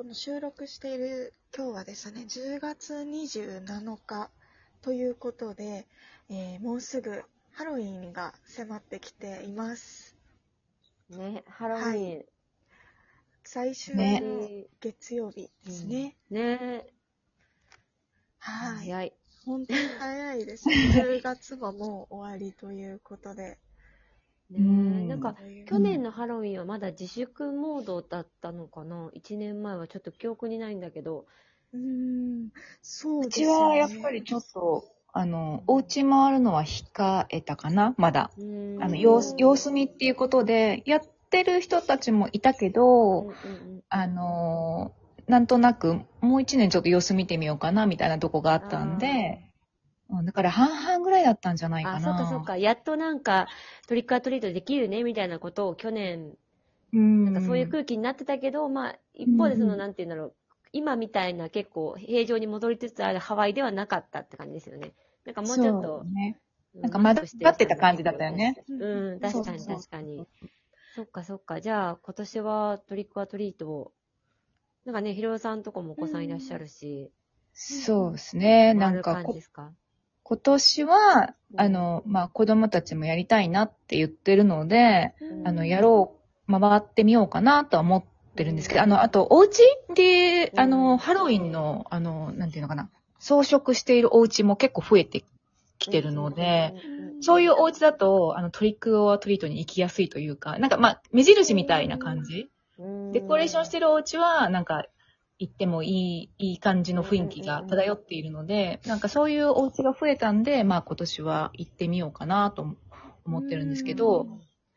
この収録している今日はですね、10月27日ということで、えーもうすぐハロウィンが迫ってきています。ね、ハロウィン。最終ねの月曜日ですね。ねはい。早い。本当に早いですね。10月ももう終わりということで。ねうんなんか、去年のハロウィンはまだ自粛モードだったのかな ?1 年前はちょっと記憶にないんだけど。うーん、そううちですよね。はやっぱりちょっと、あの、お家回るのは控えたかな？まだ。あの、様子、様子見っていうことで、やってる人たちもいたけど、うんうんうんあのーなんとなく、もう一年ちょっと様子見てみようかな、みたいなとこがあったんで、うん、だから半々ぐらいだったんじゃないかあ、な。そうかそうか。やっとなんか、トリックアトリートできるね、みたいなことを去年、うん。なんかそういう空気になってたけど、まあ、一方でその、うんなんて言うんだろう。今みたいな結構平常に戻りつつあるハワイではなかったって感じですよね。なんかもうちょっとね。うなんかまだ待ってた感じだったよね。うん、確かに確かに。そっかそっか。じゃあ、今年はトリックアトリートを、なんかね、ひろさんとこもお子さんいらっしゃるし、そうですね。なんかこ、感じですか？今年は、うん。あの、まあ、子供たちもやりたいなって言ってるので、あの、やろう、回ってみようかなとは思ってるんですけど、あの、あと、お家で、あうん。の、ハロウィンの、あの、なんていうのかな、装飾しているお家も結構増えてきてるので、そういうお家だと、あの、トリックオアトリートに行きやすいというか、なんか、まあ、目印みたいな感じ。デコレーションしてる。るお家は、なんか、行ってもいい、いい感じの雰囲気が漂っているので、なんかそういうお家が増えたんで、まあ今年は行ってみようかなと思ってるんですけど、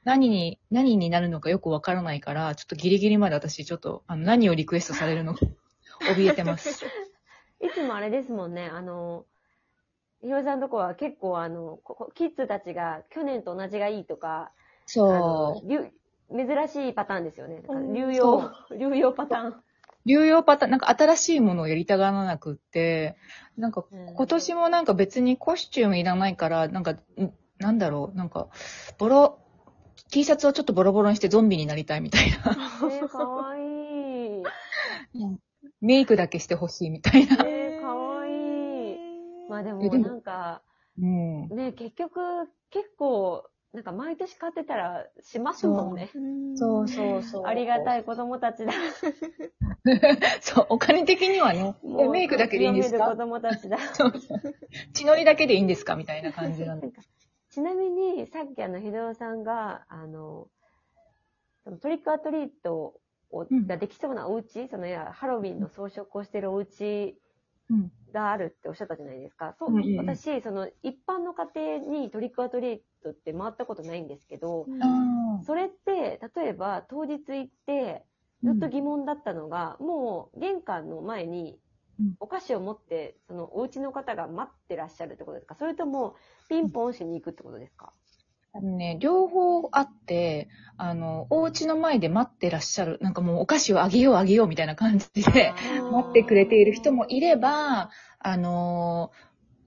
何に、何になるのかよくわからないから、ちょっとギリギリまで私ちょっと、あの、何をリクエストされるのか、怯えてます。いつもあれですもんね、あの、ひろさんのとこは結構あの、ここキッズたちが去年と同じがいいとか、あそのう。流珍しいパターンですよね。流そ用、流用パターン。流用パターン、なんか新しいものをやりたがらなくって、なんかうん今年もなんか別にコスチュームいらないから、なんか、んなんだろう、なんか、ボロ、T シャツをちょっとボロボロにしてゾンビになりたいみたいな。えー、かわいい。メイクだけしてほしいみたいな。えー、かわいい。まあでもえでもなんか、うん。ね、結局、結構、なんか毎年買ってたらしますもんね。そうそうそう。ありがたい。い子供たちだ。そう、お金的にはね、えメイクだけでいいんですか？子供たちだ。血のりだけでいいんですか？みたいな感じなんで。ちなみに、さっきあの、ひどおさんが、あの、トリックアトリートができそうなお家、そのいや、ハロウィンの装飾をしてるお家うん。があるっておっしゃったじゃないですか。そう、うんうん。うん私、その、一般の家庭にトリックアトリートって回ったことないんですけど、あそれって、例えば当日行って、ずっと疑問だったのが、もう玄関の前にうん。お菓子を持って、そのお家の方が待ってらっしゃるってことですか？それとも、ピンポンしに行くってことですか？あのね、両方あって、あの、お家の前で待ってらっしゃる、なんかもうお菓子をあげようあげようみたいな感じで、待ってくれている人もいれば、あの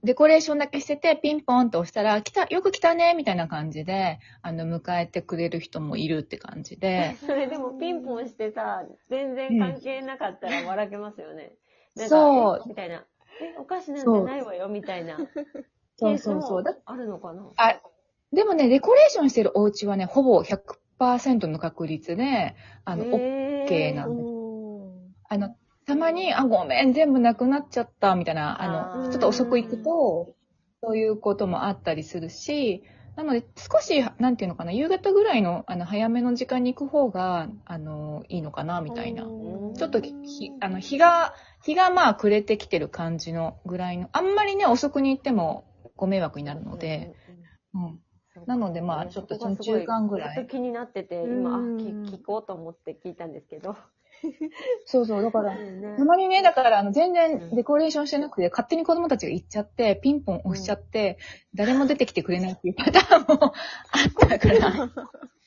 デコレーションだけしてて、ピンポンと押したら、来た、よく来たね、みたいな感じで、あの、迎えてくれる人もいるって感じで、それでもピンポンしてさ、全然関係なかったら笑けますよね。なんかそうえ？みたいな。え、お菓子なんてないわよ、みたいな。そうそうそう。あるのかな？あ、でもね、デコレーションしてるお家はね、ほぼ100%の確率で、あの、OK なんでおあの、たまに、あ、ごめん、全部なくなっちゃった、みたいな、あの、ちょっと遅く行くと、そういうこともあったりするし、なので、少し、なんていうのかな、夕方ぐらいの、あの、早めの時間に行く方が、あの、いいのかな、みたいな。ー。ちょっと、ひ、あの、日が、日がまあ暮れてきてる感じのぐらいの、あんまりね、遅くに行ってもご迷惑になるので、うん。なのでまあちょっとそこがすご中間ぐらいずっと気になってて、今、聞聞こうと思って聞いたんですけど。そうそう、だから、ねたまにね、だから、あの、全うん然デコレーションしてなくて、勝手に子供たちが行っちゃって、ピンポン押しちゃって、誰も出てきてくれないっていうパターンもあったから。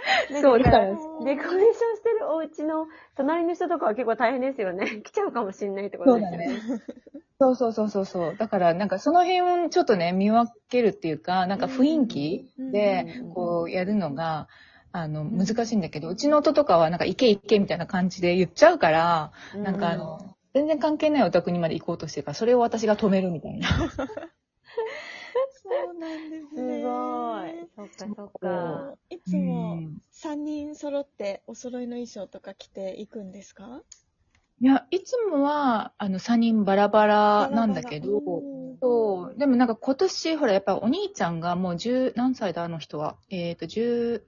そうだからデコレーションしてるお家の隣の人とかは結構大変ですよね。来ちゃうかもしれないってことですよね。そうそうそうそうそう。だから、なんかその辺をちょっとね、見分けるっていうか、なんか雰囲気でうん、こう、やるのが、あの、難しいんだけど、うちの夫とかは、なんか、行け行けみたいな感じで言っちゃうから、なんかあの、全然関係ないお宅にまで行こうとしてるから、それを私が止めるみたいな。そうなんですすね。ごい。そっかそっか。いつもうん3人揃ってお揃いの衣装とか着ていくんですか？いや、いつもは、あの、3人バラバラなんだけど、うんそう。でもなんか今年、ほら、やっぱお兄ちゃんがもう10、何歳だ、あの人は。えっ、と、14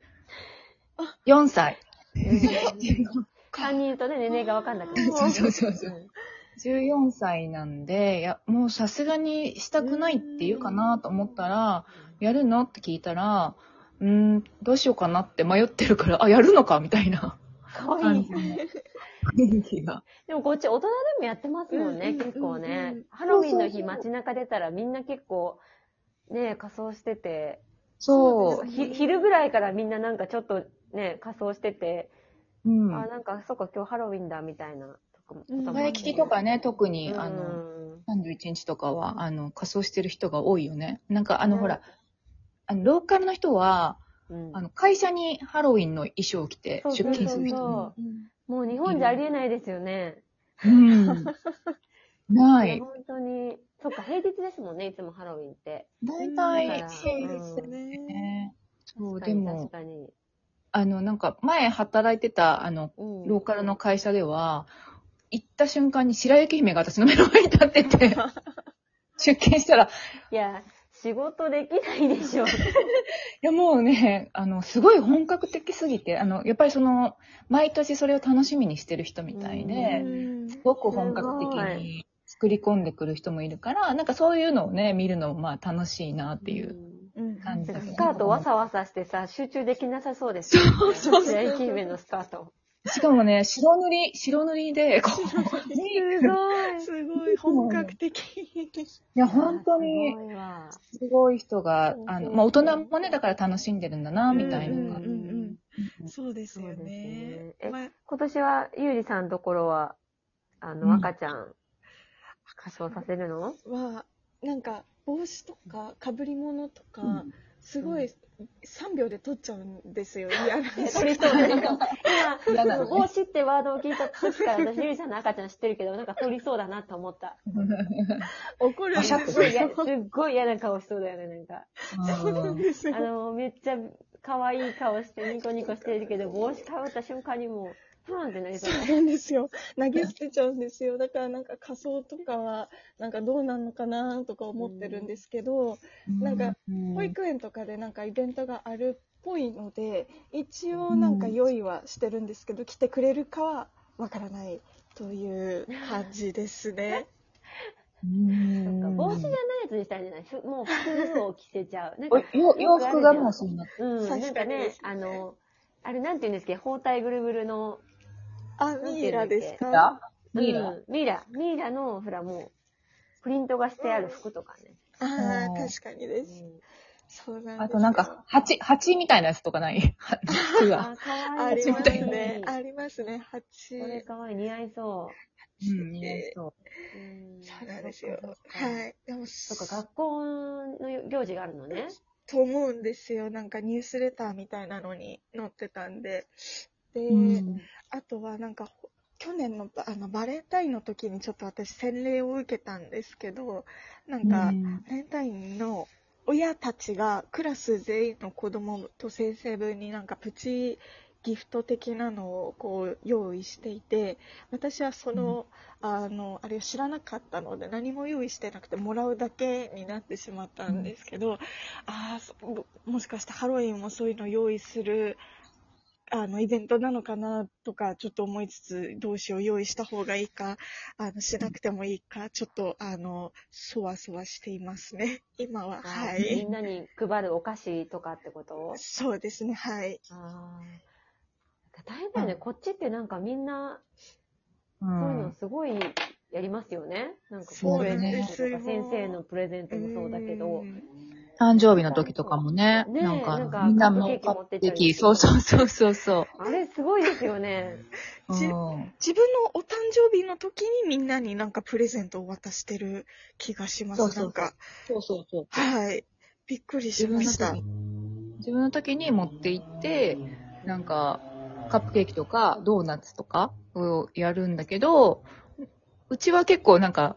歳。3人とね、年齢がわかんなくなる。そうそうそうそううん14歳なんで、いや、もうさすがにしたくないって言うかなと思ったら、やるの？って聞いたら、うーん、どうしようかなって迷ってるから、あ、やるのか？みたいなかわいい雰囲気が。でもこっち大人でもやってますもんね、うん結構うんうんねうん。ハロウィンの日街中出たらみんな結構、ね、仮装してて、そう。ひ昼ぐらいからみんななんかちょっとね、仮装してて、うん。あ、なんかそっか今日ハロウィンだみたいなとかも。うんワイキキとかね、特に、あうの、ん31日とかは、あの、仮装してる人が多いよね。なんか、あの、ねほら、あの、ローカルの人は、うんあの、会社にハロウィンの衣装を着て出勤する人も。もう日本じゃありえないですよね。うん。ない本当に。そっか、平日ですもんね、いつもハロウィンって。大体、だからそうですね。ね。そう、でも。あの、なんか、前働いてた、あの、うんローカルの会社では、行った瞬間に白雪姫が私の目の前に立ってて、出勤したら、いや、仕事できないでしょ。いやもうね、あの、すごい本格的すぎて、あの、やっぱりその、毎年それを楽しみにしてる人みたいで、すごく本格的に作り込んでくる人もいるから、なんかそういうのをね、見るのもまあ楽しいなっていう。うん感じなんかスカートわさわさしてさ、集中できなさそうですよ、ね。そうそうそうのスカート。しかもね、白塗り、白塗りで、こう、すごい。すごい本格的。いや、本当にす、ごい人があの、まあ、大人もね、だから楽しんでるんだな、みたいな。感じ。うんうんうんそうですよね。今年は、ゆうりさんのところは、あの、うん赤ちゃん、仮装させるの？は、なんか、帽子とか、被り物とか、うんすごい、3秒で取っちゃうんですよ。嫌な取り そうなのね帽子ってワードを聞いた時から、私、ゆりさんの赤ちゃん知ってるけど、なんか取りそうだなと思った。怒るんですごい嫌、すっごい嫌な顔しそうだよね、なんか。そうなんですよあ。の、めっちゃ可愛い顔してニコニコしてるけど、帽子かぶった瞬間にもう、ふーんってなりそうだそうなんですよ。投げ捨てちゃうんですよ。だからなんか仮装とかは、なんかどうなんのかなとか思ってるんですけど、なんか、うん保育園とかでなんかイベントがあるっぽいので、一応なんか用意はしてるんですけど、来てくれるかはわからないという感じですね。うんなんか帽子じゃないやつにしたいんじゃないふもう服を着せちゃう。なんか洋服がもうそうな。うん、確かになんかねあの、あれなんて言うんですっけ包帯ぐるぐるの、あ、ミイラですか？ミイラうんミイラ。ミイラの、ほらもう、プリントがしてある服とかね。ああ、うん確かにです。そうなんですよあとなんか、蜂、蜂みたいなやつとかない？服が。あ、かわいい。ありますみたいなね。ありますね。こ蜂。れかわいい。似合いそうん、似合いそう。う。うんそうなんですよ。はい。でも、そっか、学校の行事があるのね。と思うんですよ。なんかニュースレターみたいなのに載ってたんで。で、うん。あとはなんか、ほ去年のあのバレンタインの時にちょっと私洗礼を受けたんですけど、なんか、うん。バレンタインの親たちがクラス全員の子供と先生分になんかプチギフト的なのをこう用意していて、私はその、あの、あれを知らなかったので何も用意してなくてもらうだけになってしまったんですけど、ああ、そもしかしてハロウィンもそういうの用意するあの、イベントなのかなとか、ちょっと思いつつ、どうしよう、用意した方がいいか、あの、しなくてもいいか、ちょっと、あの、そわそわしていますね。今は。あはい。みんなに配るお菓子とかってこと？そうですね、はい。ああ。大変だよね、こっちってなんかみんな、う。そういうのすごいやりますよね。なんかこそうですトとか、先生のプレゼントもそうだけどう。ん誕生日の時とかもね、ねえなんか、なんかみんなもカップケーキ持ってっちゃうそうそうそうそうそあれすごいですよね。自分のお誕生日の時にみんなになんかプレゼントを渡してる気がします。そうそうそうなんか、そうそうそう。はい。びっくりしました。自自分の時に持って行って、なんか、カップケーキとか、ドーナツとかをやるんだけど、うちは結構なんか、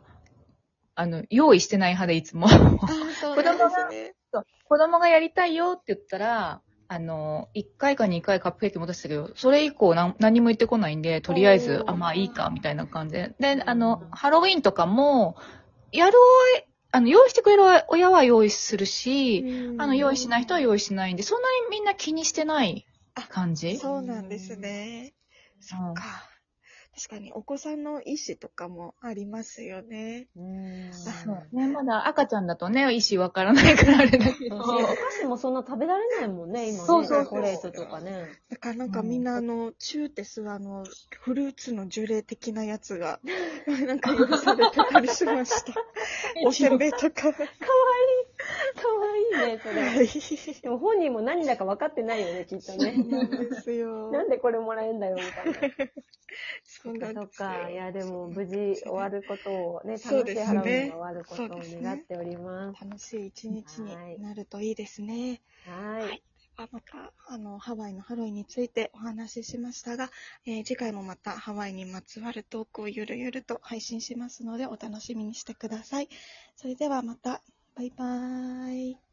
あの、用意してない派でいつも。あー そう。子供がやりたいよって言ったら、あの、1回か2回カップケーキ持たせたけど、それ以降何何も言ってこないんで、とりあえず、あ、まあいいか、みたいな感じで。で、あの、ハロウィンとかも、やるあの、用意してくれる親は用意するし、うんあの、用意しない人は用意しないんで、そんなにみんな気にしてない感じそうなんですね。そっか。確かにお子さんの意思とかもありますよね。うん。そうね、まだ赤ちゃんだとね、意思わからないからあれだけど。お菓子もそんな食べられないもんね、今ね。そうそうそうチョコレートとかね。だからなんかみんなあの、チューテスあの、フルーツの樹齢的なやつが、なんか許されてたりしました。おせんべいとか。かわいいね、それ。はい。でも本人も何だか分かってないよね、きっとね。なんですよ。なんでこれもらえんだよ、みたいな。そっですよか。いや、でも無事終わることをね、楽しいハロウィンが終わることを願っております。楽しい一日になるといいですね。はい。あまた、あの、ハワイのハロウィンについてお話ししましたが、えー次回もまたハワイにまつわるトークをゆるゆると配信しますので、お楽しみにしてください。それではまた、バイバーイ。